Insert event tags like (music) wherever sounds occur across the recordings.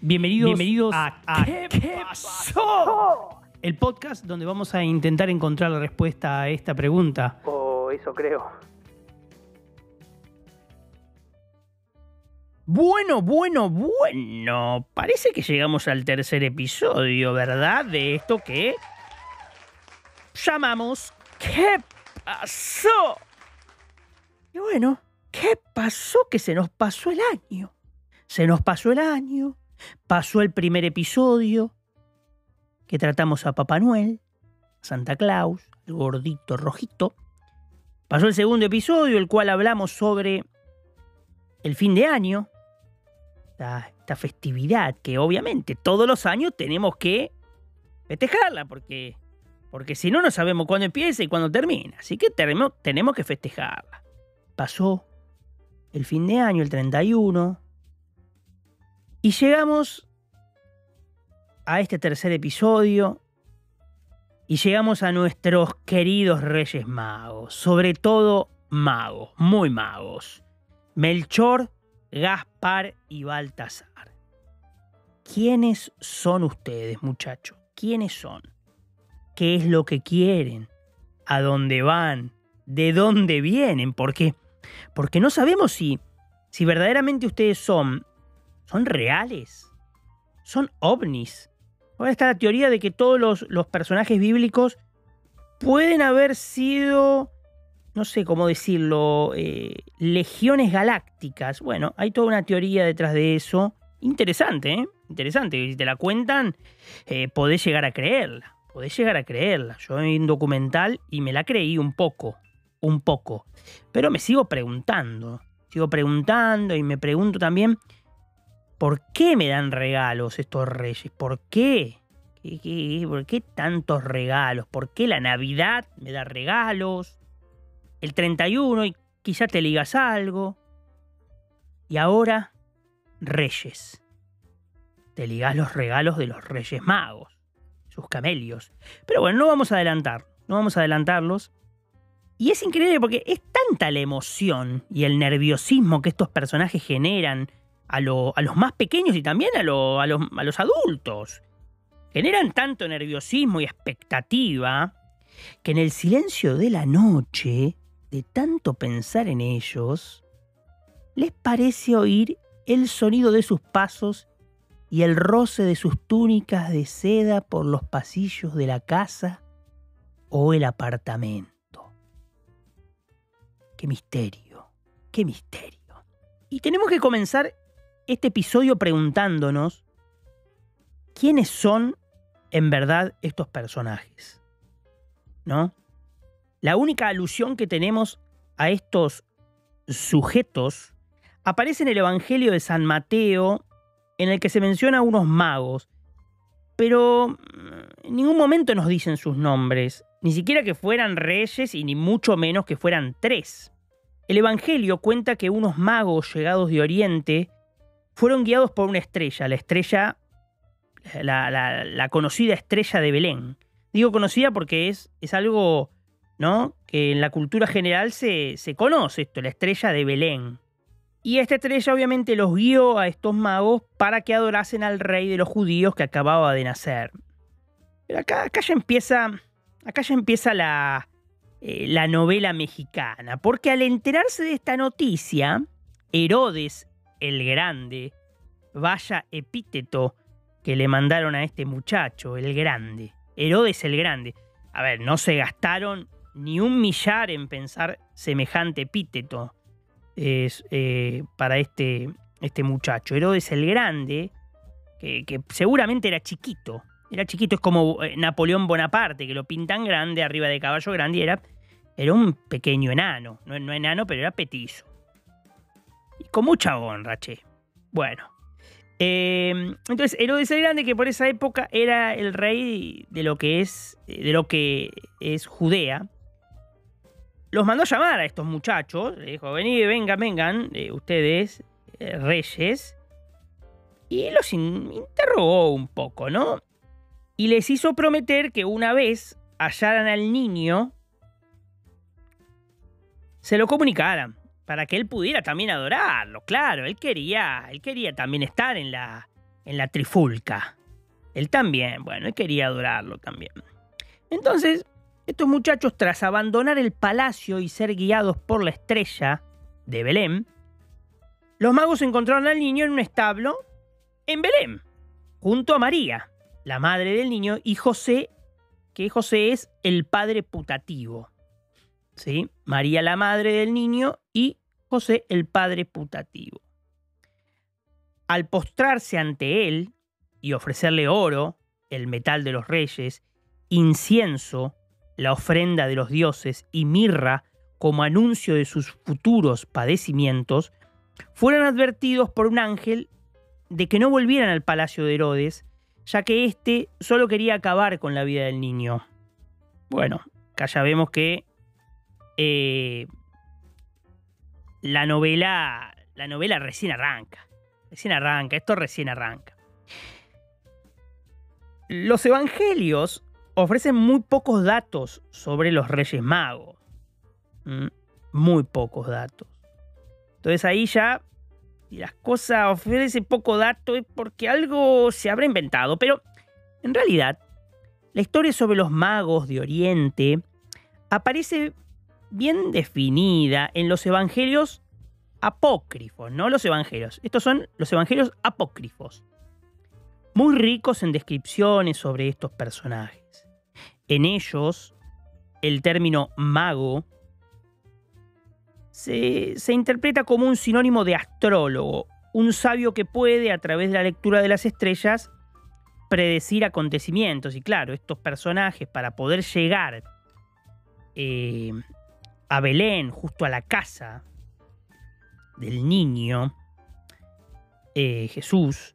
Bienvenidos, Bienvenidos a, ¿Qué, pasó? El podcast donde vamos a intentar encontrar la respuesta a esta pregunta. O eso creo. Bueno, bueno, bueno. Parece que llegamos al tercer episodio, ¿verdad? De esto que llamamos ¿Qué pasó? Y bueno, ¿qué pasó? Que se nos pasó el año. Se nos pasó el año, pasó el primer episodio, que tratamos a Papá Noel, Santa Claus, el gordito rojito. Pasó el segundo episodio, el cual hablamos sobre el fin de año, esta, esta festividad que obviamente todos los años tenemos que festejarla, porque, porque si no, no sabemos cuándo empieza y cuándo termina. Así que tenemos, tenemos que festejarla. Pasó el fin de año, el 31, y llegamos a este tercer episodio y llegamos a nuestros queridos Reyes Magos, sobre todo magos, muy magos. Melchor, Gaspar y Baltasar. ¿Quiénes son ustedes, muchachos? ¿Quiénes son? ¿Qué es lo que quieren? ¿A dónde van? ¿De dónde vienen? ¿Por qué? Porque no sabemos si, si verdaderamente ustedes son son reales, son ovnis. Ahora está la teoría de que todos los, personajes bíblicos pueden haber sido, no sé cómo decirlo, eh, legiones galácticas. Bueno, hay toda una teoría detrás de eso. Interesante, ¿eh? Interesante. Si te la cuentan, eh, podés llegar a creerla. Podés llegar a creerla. Yo vi un documental y me la creí un poco. Un poco. Pero me sigo preguntando. Sigo preguntando y me pregunto también ¿Por qué me dan regalos estos reyes? ¿Por qué? por qué tantos regalos? ¿Por qué la Navidad me da regalos? El 31 y quizá te ligas algo. Y ahora, reyes. Te ligas los regalos de los reyes magos, sus camelios. Pero bueno, no vamos a adelantar, no vamos a adelantarlos. Y es increíble porque es tanta la emoción y el nerviosismo que estos personajes generan a, los más pequeños y también a, a, los, adultos. Generan tanto nerviosismo y expectativa que en el silencio de la noche, de tanto pensar en ellos, les parece oír el sonido de sus pasos y el roce de sus túnicas de seda por los pasillos de la casa o el apartamento. Qué misterio, qué misterio. Y tenemos que comenzar este episodio preguntándonos quiénes son en verdad estos personajes. ¿No? La única alusión que tenemos a estos sujetos aparece en el Evangelio de San Mateo, en el que se menciona a unos magos, pero mm, en ningún momento nos dicen sus nombres, ni siquiera que fueran reyes y ni mucho menos que fueran tres. El Evangelio cuenta que unos magos llegados de Oriente fueron guiados por una estrella, la estrella, la, conocida estrella de Belén. Digo conocida porque es, es algo ¿no? que en la cultura general se, se conoce esto, la estrella de Belén. Y esta estrella obviamente los guió a estos magos para que adorasen al rey de los judíos que acababa de nacer. Pero acá, acá ya empieza, acá ya empieza la, eh, la novela mexicana, porque al enterarse de esta noticia, Herodes el Grande. Vaya epíteto que le mandaron a este muchacho, el Grande. Herodes el Grande. A ver, no se gastaron ni un millar en pensar semejante epíteto eh, para este, este muchacho. Herodes el Grande, que, seguramente era chiquito. Era chiquito, es como eh, Napoleón Bonaparte, que lo pintan grande, arriba de caballo grande, y era, era un pequeño enano. No, no enano, pero era petizo. Con mucha honra, che. Bueno. Em, entonces, Herodes el Grande, que por esa época era el rey de lo que es, de lo que es Judea, los mandó a llamar a estos muchachos. Le dijo, venid, vengan, vengan, eh, ustedes, eh, reyes. Y los interrogó un poco, ¿no? Y les hizo prometer que una vez hallaran al niño, se lo comunicaran para que él pudiera también adorarlo. Claro, él quería, él quería también estar en la, en la trifulca. Él también, bueno, él quería adorarlo también. Entonces, estos muchachos, tras abandonar el palacio y ser guiados por la estrella de Belén, los magos encontraron al niño en un establo en Belén, junto a María, la madre del niño, y José, que José es el padre putativo. ¿Sí? María la madre del niño y José el padre putativo. Al postrarse ante él y ofrecerle oro, el metal de los reyes, incienso, la ofrenda de los dioses, y mirra como anuncio de sus futuros padecimientos, fueron advertidos por un ángel de que no volvieran al palacio de Herodes, ya que éste solo quería acabar con la vida del niño. Bueno, acá ya vemos que eh, la novela. La novela recién arranca. Recién arranca, esto recién arranca. Los evangelios ofrecen muy pocos datos sobre los Reyes Magos. Mm, muy pocos datos. Entonces ahí ya, si las cosas ofrecen poco dato es porque algo se habrá inventado. Pero en realidad, la historia sobre los magos de Oriente aparece bien definida en los evangelios apócrifos, no los evangelios. Estos son los evangelios apócrifos, muy ricos en descripciones sobre estos personajes. En ellos, el término mago se, se interpreta como un sinónimo de astrólogo, un sabio que puede, a través de la lectura de las estrellas, predecir acontecimientos. Y claro, estos personajes, para poder llegar eh, a Belén, justo a la casa del niño, eh, Jesús,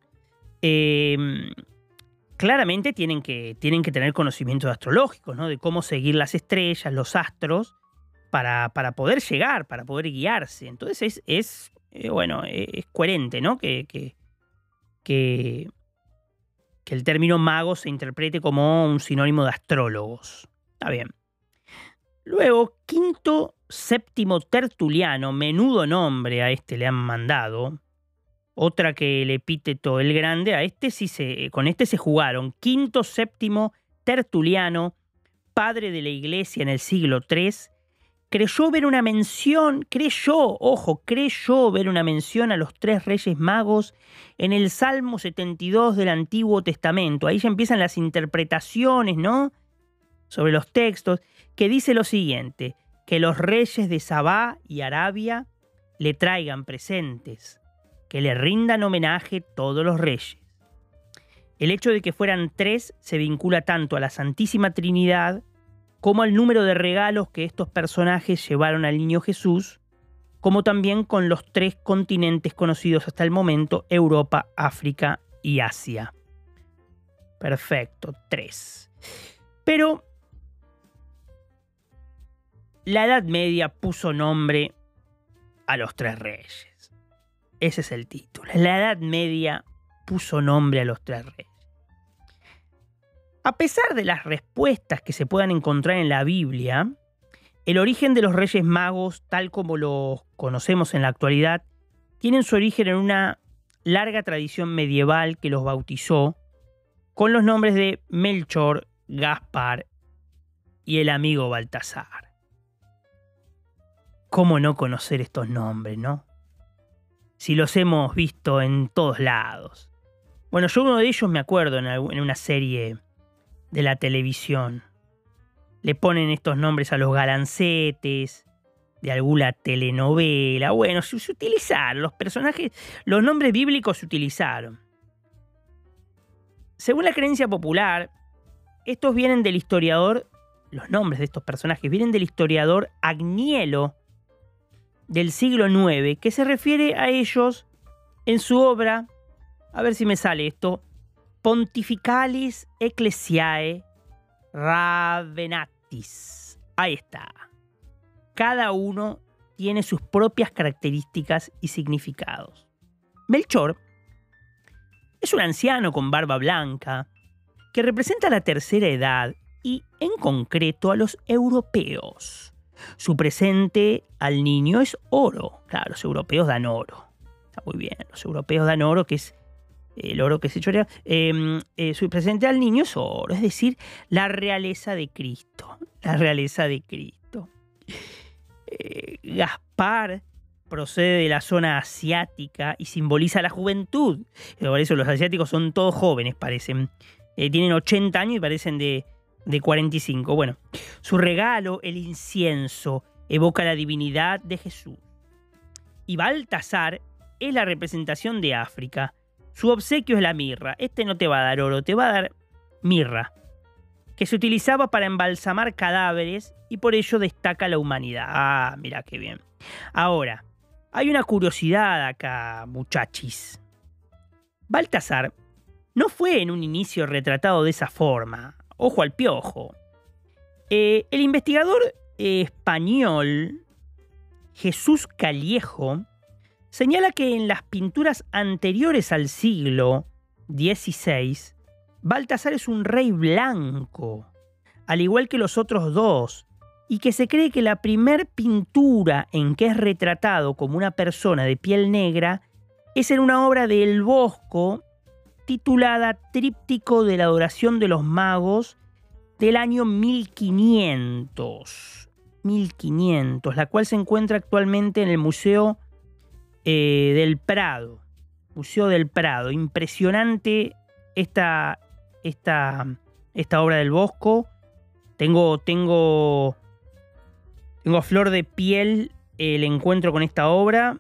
eh, claramente tienen que, tienen que tener conocimientos astrológicos, ¿no? De cómo seguir las estrellas, los astros, para, para poder llegar, para poder guiarse. Entonces es, es eh, bueno, es coherente, ¿no? Que, que, que, que el término mago se interprete como un sinónimo de astrólogos. Está bien. Luego, quinto, séptimo tertuliano, menudo nombre a este le han mandado. Otra que el epíteto el grande, a este sí se, con este se jugaron. Quinto, séptimo tertuliano, padre de la iglesia en el siglo III, creyó ver una mención, creyó, ojo, creyó ver una mención a los tres reyes magos en el Salmo 72 del Antiguo Testamento. Ahí ya empiezan las interpretaciones, ¿no? Sobre los textos que dice lo siguiente, que los reyes de Sabá y Arabia le traigan presentes, que le rindan homenaje todos los reyes. El hecho de que fueran tres se vincula tanto a la Santísima Trinidad como al número de regalos que estos personajes llevaron al niño Jesús, como también con los tres continentes conocidos hasta el momento, Europa, África y Asia. Perfecto, tres. Pero la Edad Media puso nombre a los tres reyes. Ese es el título. La Edad Media puso nombre a los tres reyes. A pesar de las respuestas que se puedan encontrar en la Biblia, el origen de los Reyes Magos, tal como los conocemos en la actualidad, tienen su origen en una larga tradición medieval que los bautizó con los nombres de Melchor, Gaspar y el amigo Baltasar. ¿Cómo no conocer estos nombres, no? Si los hemos visto en todos lados. Bueno, yo uno de ellos me acuerdo en una serie de la televisión. Le ponen estos nombres a los galancetes de alguna telenovela. Bueno, se, utilizaron los personajes, los nombres bíblicos se utilizaron. Según la creencia popular, estos vienen del historiador, los nombres de estos personajes vienen del historiador Agnielo del siglo IX que se refiere a ellos en su obra, a ver si me sale esto, Pontificalis Ecclesiae Ravenatis. Ahí está. Cada uno tiene sus propias características y significados. Melchor es un anciano con barba blanca que representa la tercera edad y en concreto a los europeos. Su presente al niño es oro. Claro, los europeos dan oro. Está muy bien. Los europeos dan oro, que es el oro que se chorea, em, eh, su presente al niño es oro, es decir, la realeza de Cristo, la realeza de Cristo. Eh, Gaspar procede de la zona asiática y simboliza la juventud. Por eso los asiáticos son todos jóvenes, parecen. Eh, tienen 80 años y parecen de, de 45. Bueno, su regalo, el incienso, evoca la divinidad de Jesús. Y Baltasar es la representación de África. Su obsequio es la mirra. Este no te va a dar oro, te va a dar mirra, que se utilizaba para embalsamar cadáveres y por ello destaca la humanidad. Ah, mira qué bien. Ahora, hay una curiosidad acá, muchachis. Baltasar no fue en un inicio retratado de esa forma. Ojo al piojo. Eh, el investigador español Jesús Callejo señala que en las pinturas anteriores al siglo XVI, Baltasar es un rey blanco, al igual que los otros dos, y que se cree que la primer pintura en que es retratado como una persona de piel negra es en una obra de El Bosco titulada Tríptico de la Adoración de los Magos del año 1500. 1500, la cual se encuentra actualmente en el Museo eh, del Prado. Museo del Prado. Impresionante esta, esta, esta obra del Bosco. Tengo, tengo, tengo a flor de piel el encuentro con esta obra.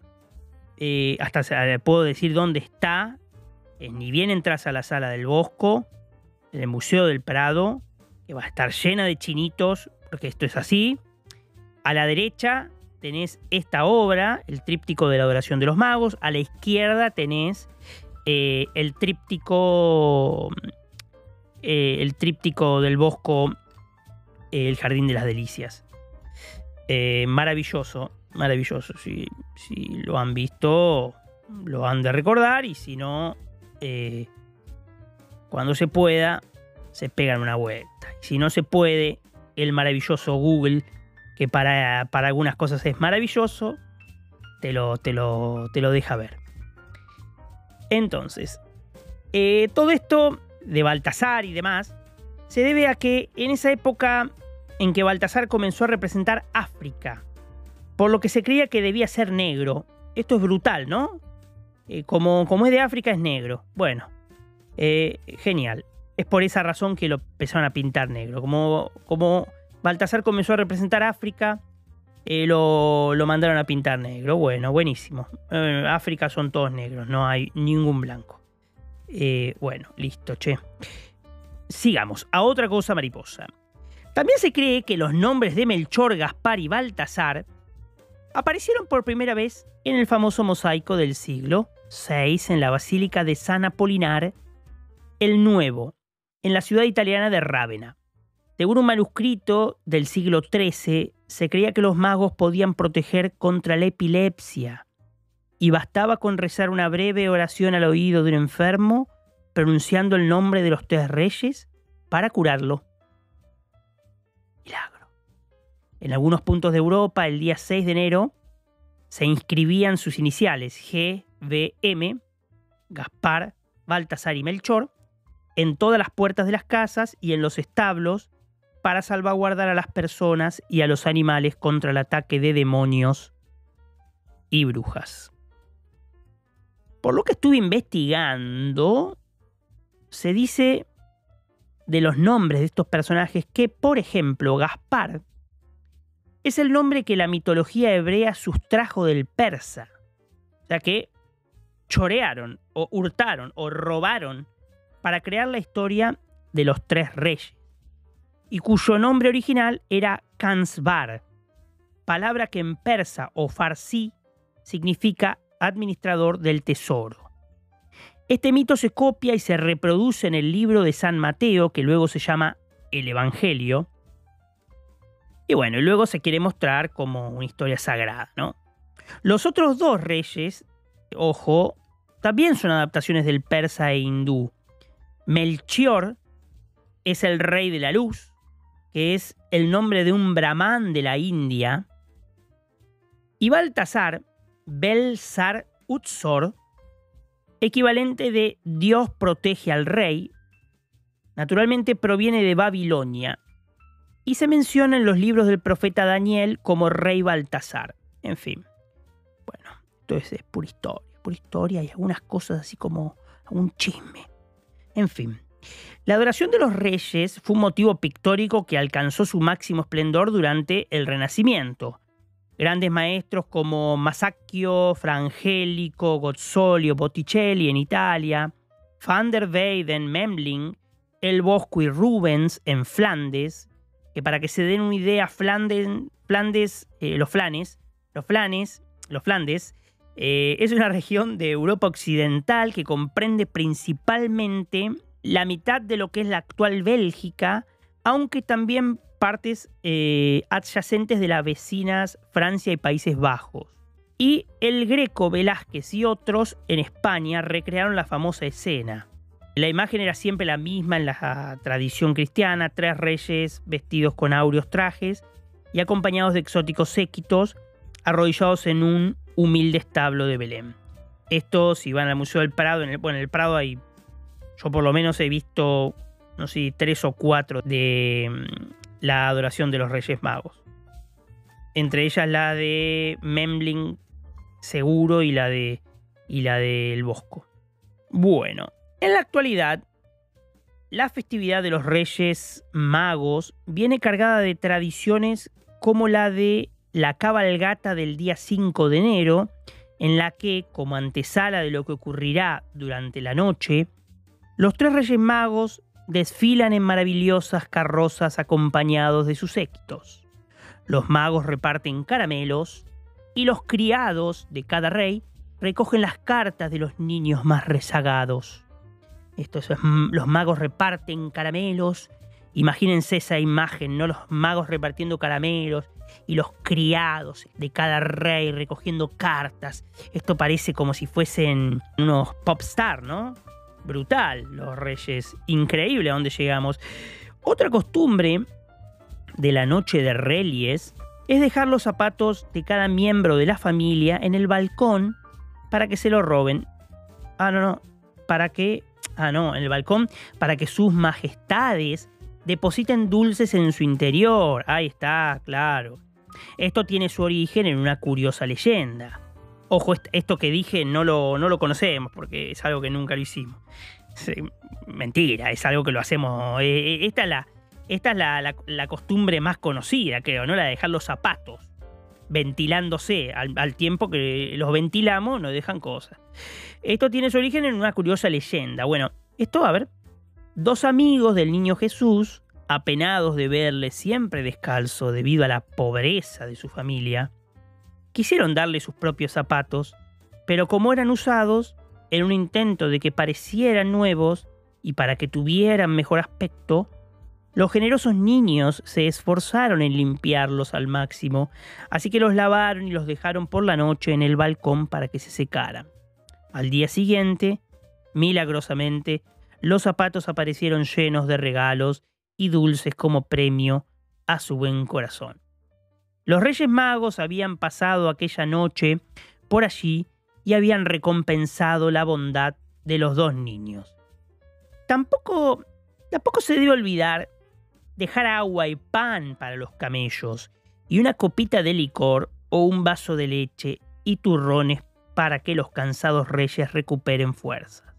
Eh, hasta puedo decir dónde está. Eh, ni bien entras a la sala del Bosco, el Museo del Prado, que va a estar llena de chinitos, porque esto es así. A la derecha tenés esta obra, el tríptico de la adoración de los magos. A la izquierda tenés eh, el tríptico. Eh, el tríptico del Bosco, el Jardín de las Delicias. Maravilloso, maravilloso. Si, si, lo han visto, lo han de recordar. Y si no, cuando se pueda, se pegan una vuelta. Si no se puede, el maravilloso Google que para, algunas cosas es maravilloso, te lo, te lo, te lo deja ver. Entonces, eh, todo esto de Baltasar y demás se debe a que en esa época en que Baltasar comenzó a representar África, por lo que se creía que debía ser negro. Esto es brutal, ¿no? Eh, como, como es de África es negro. Bueno, eh, genial. Es por esa razón que lo empezaron a pintar negro. Como, como Baltasar comenzó a representar África, eh, lo, mandaron a pintar negro. Bueno, buenísimo. África son todos negros, no hay ningún blanco. Bueno, listo, che. Sigamos, a otra cosa mariposa. También se cree que los nombres de Melchor, Gaspar y Baltasar aparecieron por primera vez en el famoso mosaico del siglo VI en la Basílica de San Apolinar el Nuevo, en la ciudad italiana de Rávena. Según un manuscrito del siglo XIII, se creía que los magos podían proteger contra la epilepsia y bastaba con rezar una breve oración al oído de un enfermo, pronunciando el nombre de los tres reyes, para curarlo. En algunos puntos de Europa, el día 6 de enero, se inscribían sus iniciales G, V, M, Gaspar, Baltasar y Melchor, en todas las puertas de las casas y en los establos para salvaguardar a las personas y a los animales contra el ataque de demonios y brujas. Por lo que estuve investigando, se dice de los nombres de estos personajes que, por ejemplo, Gaspar es el nombre que la mitología hebrea sustrajo del persa. O sea que chorearon o hurtaron o robaron para crear la historia de los tres reyes y cuyo nombre original era Kansbar, palabra que en persa o farsi significa administrador del tesoro. Este mito se copia y se reproduce en el libro de San Mateo, que luego se llama el Evangelio. Y bueno, luego se quiere mostrar como una historia sagrada, ¿no? Los otros dos reyes, ojo, también son adaptaciones del persa e hindú. Melchior es el rey de la luz, que es el nombre de un brahman de la India, y Baltasar, Belsar Utsor, equivalente de Dios protege al rey, naturalmente proviene de Babilonia y se menciona en los libros del profeta Daniel como rey Baltasar. En fin, bueno, esto es, pura historia, pura historia y algunas cosas así como un chisme. En fin, la adoración de los reyes fue un motivo pictórico que alcanzó su máximo esplendor durante el Renacimiento. Grandes maestros como Masaccio, Frangélico, Gozzolio, Botticelli en Italia, Van der Weyden, Memling, El Bosco y Rubens en Flandes, que para que se den una idea, Flandes, Flandes eh, los flanes, los flanes, los Flandes, eh, es una región de Europa Occidental que comprende principalmente la mitad de lo que es la actual Bélgica, aunque también partes eh, adyacentes de las vecinas Francia y Países Bajos. Y el Greco, Velázquez y otros en España recrearon la famosa escena. La imagen era siempre la misma en la tradición cristiana, tres reyes vestidos con áureos trajes y acompañados de exóticos séquitos, arrodillados en un humilde establo de Belén. Estos, si van al Museo del Prado, en el, bueno, en el Prado hay, yo por lo menos he visto, no sé, tres o cuatro de mm, la adoración de los Reyes Magos. Entre ellas la de Memling Seguro y la de y la del Bosco. Bueno, en la actualidad la festividad de los Reyes Magos viene cargada de tradiciones como la de la cabalgata del día 5 de enero, en la que, como antesala de lo que ocurrirá durante la noche, los tres Reyes Magos desfilan en maravillosas carrozas acompañados de sus séquitos. Los magos reparten caramelos y los criados de cada rey recogen las cartas de los niños más rezagados. Estos, los magos reparten caramelos. Imagínense esa imagen, ¿no? Los magos repartiendo caramelos y los criados de cada rey recogiendo cartas. Esto parece como si fuesen unos pop star, ¿no? Brutal, los reyes. Increíble a dónde llegamos. Otra costumbre de la noche de Reyes es dejar los zapatos de cada miembro de la familia en el balcón para que se lo roben. Ah, no, no. Para que. Ah, no, en el balcón. Para que sus majestades depositen dulces en su interior. Ahí está, claro. Esto tiene su origen en una curiosa leyenda. Ojo, esto que dije no lo, no lo conocemos porque es algo que nunca lo hicimos. Mentira, es algo que lo hacemos. Eh, eh, esta es, la, esta es la, costumbre más conocida, creo, ¿no? La de dejar los zapatos ventilándose al, tiempo que los ventilamos, nos dejan cosas. Esto tiene su origen en una curiosa leyenda. Bueno, esto, a ver, Dos amigos del niño Jesús, apenados de verle siempre descalzo debido a la pobreza de su familia, quisieron darle sus propios zapatos, pero como eran usados, en un intento de que parecieran nuevos y para que tuvieran mejor aspecto, los generosos niños se esforzaron en limpiarlos al máximo, así que los lavaron y los dejaron por la noche en el balcón para que se secaran. Al día siguiente, milagrosamente, los zapatos aparecieron llenos de regalos y dulces como premio a su buen corazón. Los Reyes Magos habían pasado aquella noche por allí y habían recompensado la bondad de los dos niños. Tampoco, tampoco se debe olvidar dejar agua y pan para los camellos y una copita de licor o un vaso de leche y turrones para que los cansados reyes recuperen fuerza.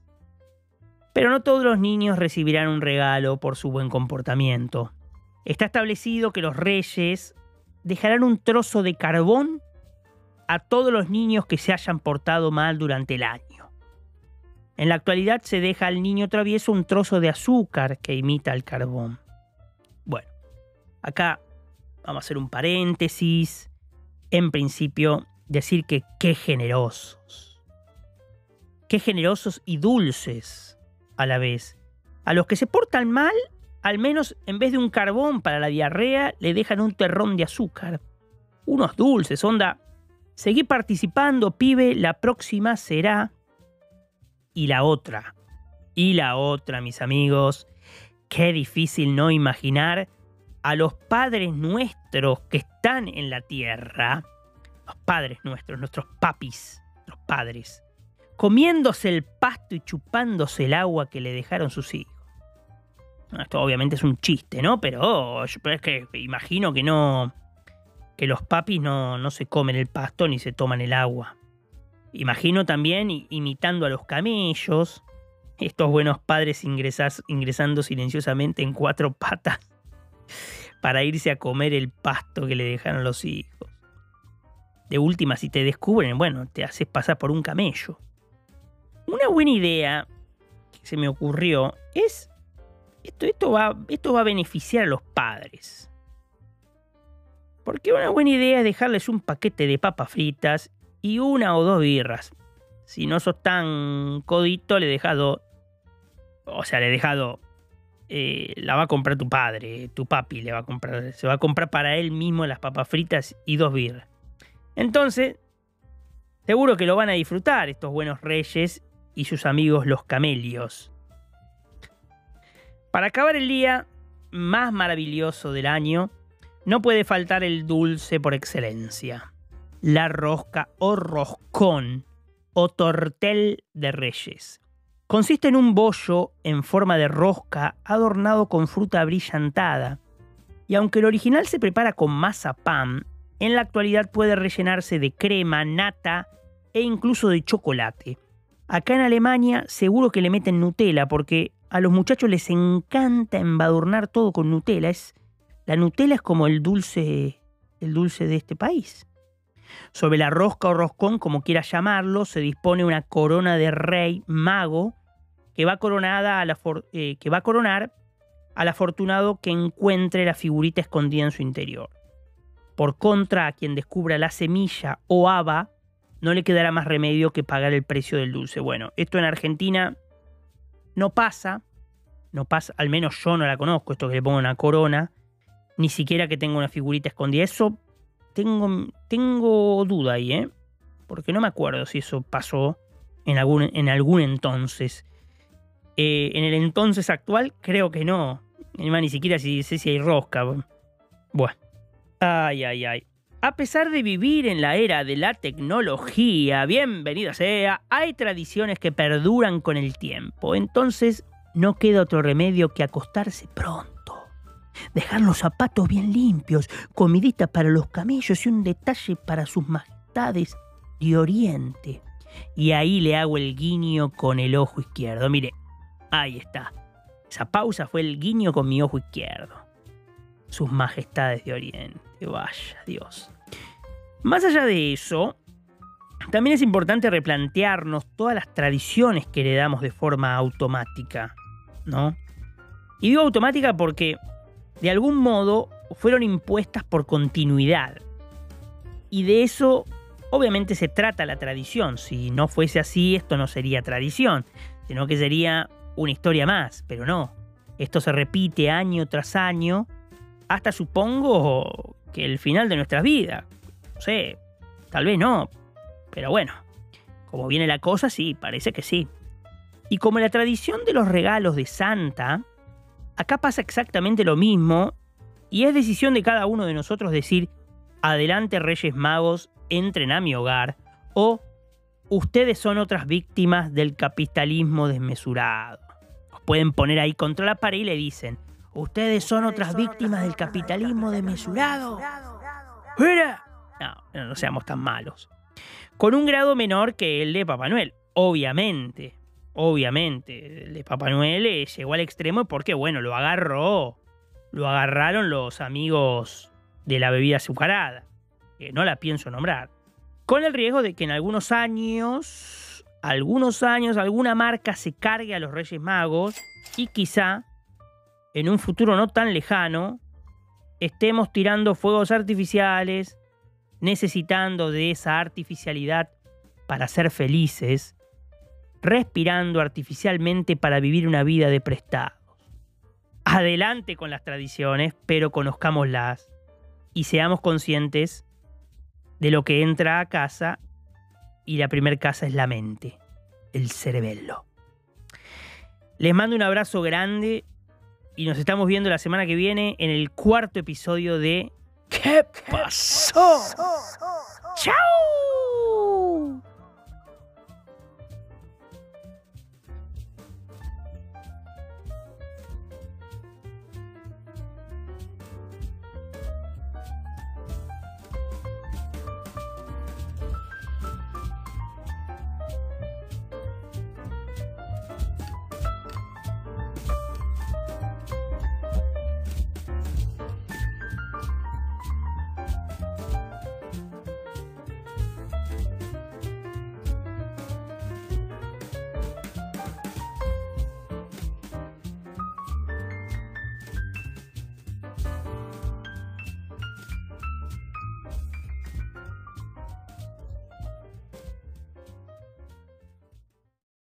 Pero no todos los niños recibirán un regalo por su buen comportamiento. Está establecido que los reyes dejarán un trozo de carbón a todos los niños que se hayan portado mal durante el año. En la actualidad se deja al niño travieso un trozo de azúcar que imita el carbón. Bueno, acá vamos a hacer un paréntesis. En principio, decir que qué generosos. Qué generosos y dulces a la vez. A los que se portan mal, al menos en vez de un carbón para la diarrea, le dejan un terrón de azúcar. Unos dulces, onda. Seguí participando, pibe, la próxima será... Y la otra. Y la otra, mis amigos. Qué difícil no imaginar a los padres nuestros que están en la tierra. Los padres nuestros, nuestros papis, los padres comiéndose el pasto y chupándose el agua que le dejaron sus hijos. Esto obviamente es un chiste, ¿no? Pero, yo, es que imagino que no. que los papis no, no se comen el pasto ni se toman el agua. Imagino también imitando a los camellos, estos buenos padres ingresando silenciosamente en cuatro patas (laughs) para irse a comer el pasto que le dejaron los hijos. De última, si te descubren, bueno, te haces pasar por un camello. Una buena idea que se me ocurrió es, esto, esto, va, esto va a beneficiar a los padres. Porque una buena idea es dejarles un paquete de papas fritas y una o dos birras. Si no sos tan codito, le dejas dos. O sea, le dejas dos. Eh, la va a comprar tu padre, tu papi le va a comprar. Se va a comprar para él mismo las papas fritas y dos birras. Entonces, seguro que lo van a disfrutar estos buenos reyes y sus amigos los camelios. Para acabar el día más maravilloso del año, no puede faltar el dulce por excelencia la rosca o roscón o tortel de reyes. Consiste en un bollo en forma de rosca adornado con fruta brillantada, y aunque el original se prepara con masa pan, en la actualidad puede rellenarse de crema, nata e incluso de chocolate. Acá en Alemania seguro que le meten Nutella porque a los muchachos les encanta embadurnar todo con Nutella. Es, la Nutella es como el dulce, el dulce de este país. Sobre la rosca o roscón, como quieras llamarlo, se dispone una corona de rey mago que va, coronada a la eh, que va a coronar al afortunado que encuentre la figurita escondida en su interior. Por contra, a quien descubra la semilla o haba, no le quedará más remedio que pagar el precio del dulce. Bueno, esto en Argentina no pasa, no pasa, al menos yo no la conozco, esto que le pongo una corona, ni siquiera que tenga una figurita escondida. Eso tengo, tengo duda ahí, ¿eh? Porque no me acuerdo si eso pasó en algún, en algún entonces. Eh, en el entonces actual, creo que no. Ni siquiera si sé si hay rosca. Bueno. Ay, ay, ay. A pesar de vivir en la era de la tecnología, bienvenida sea, hay tradiciones que perduran con el tiempo. Entonces, no queda otro remedio que acostarse pronto dejar los zapatos bien limpios, comidita para los camellos y un detalle para sus majestades de Oriente. Y ahí le hago el guiño con el ojo izquierdo. Mire, ahí está. Esa pausa fue el guiño con mi ojo izquierdo. Sus majestades de Oriente. Vaya Dios. Más allá de eso, también es importante replantearnos todas las tradiciones que heredamos de forma automática, ¿no? Y digo automática porque de algún modo fueron impuestas por continuidad. Y de eso obviamente se trata la tradición. Si no fuese así, esto no sería tradición, sino que sería una historia más, pero no. Esto se repite año tras año, hasta supongo que el final de nuestras vidas. No sé, tal vez no, pero bueno, como viene la cosa, sí, parece que sí. Y como la tradición de los regalos de Santa Acá pasa exactamente lo mismo y es decisión de cada uno de nosotros decir, adelante Reyes Magos, entren a mi hogar o ustedes son otras víctimas del capitalismo desmesurado. Os pueden poner ahí contra la pared y le dicen, ustedes son otras víctimas del capitalismo desmesurado. ¡Fuera! No, no seamos tan malos. Con un grado menor que el de Papá Noel, obviamente obviamente, el de Papá Noel llegó al extremo porque, bueno, lo agarró, lo agarraron los amigos de la bebida azucarada, que no la pienso nombrar, con el riesgo de que en algunos años, algunos años, alguna marca se cargue a los Reyes Magos y quizá, en un futuro no tan lejano, estemos tirando fuegos artificiales, necesitando de esa artificialidad para ser felices respirando artificialmente para vivir una vida de prestados. Adelante con las tradiciones, pero conozcámoslas y seamos conscientes de lo que entra a casa y la primera casa es la mente, el cerebelo. Les mando un abrazo grande y nos estamos viendo la semana que viene en el cuarto episodio de ¿Qué pasó? ¡Chao!